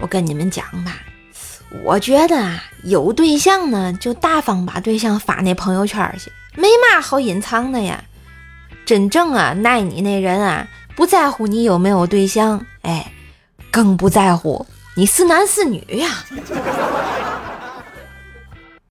我跟你们讲吧我觉得啊有对象呢就大方把对象发那朋友圈去没嘛好隐藏的呀。真正啊爱你那人啊不在乎你有没有对象哎更不在乎你是男是女呀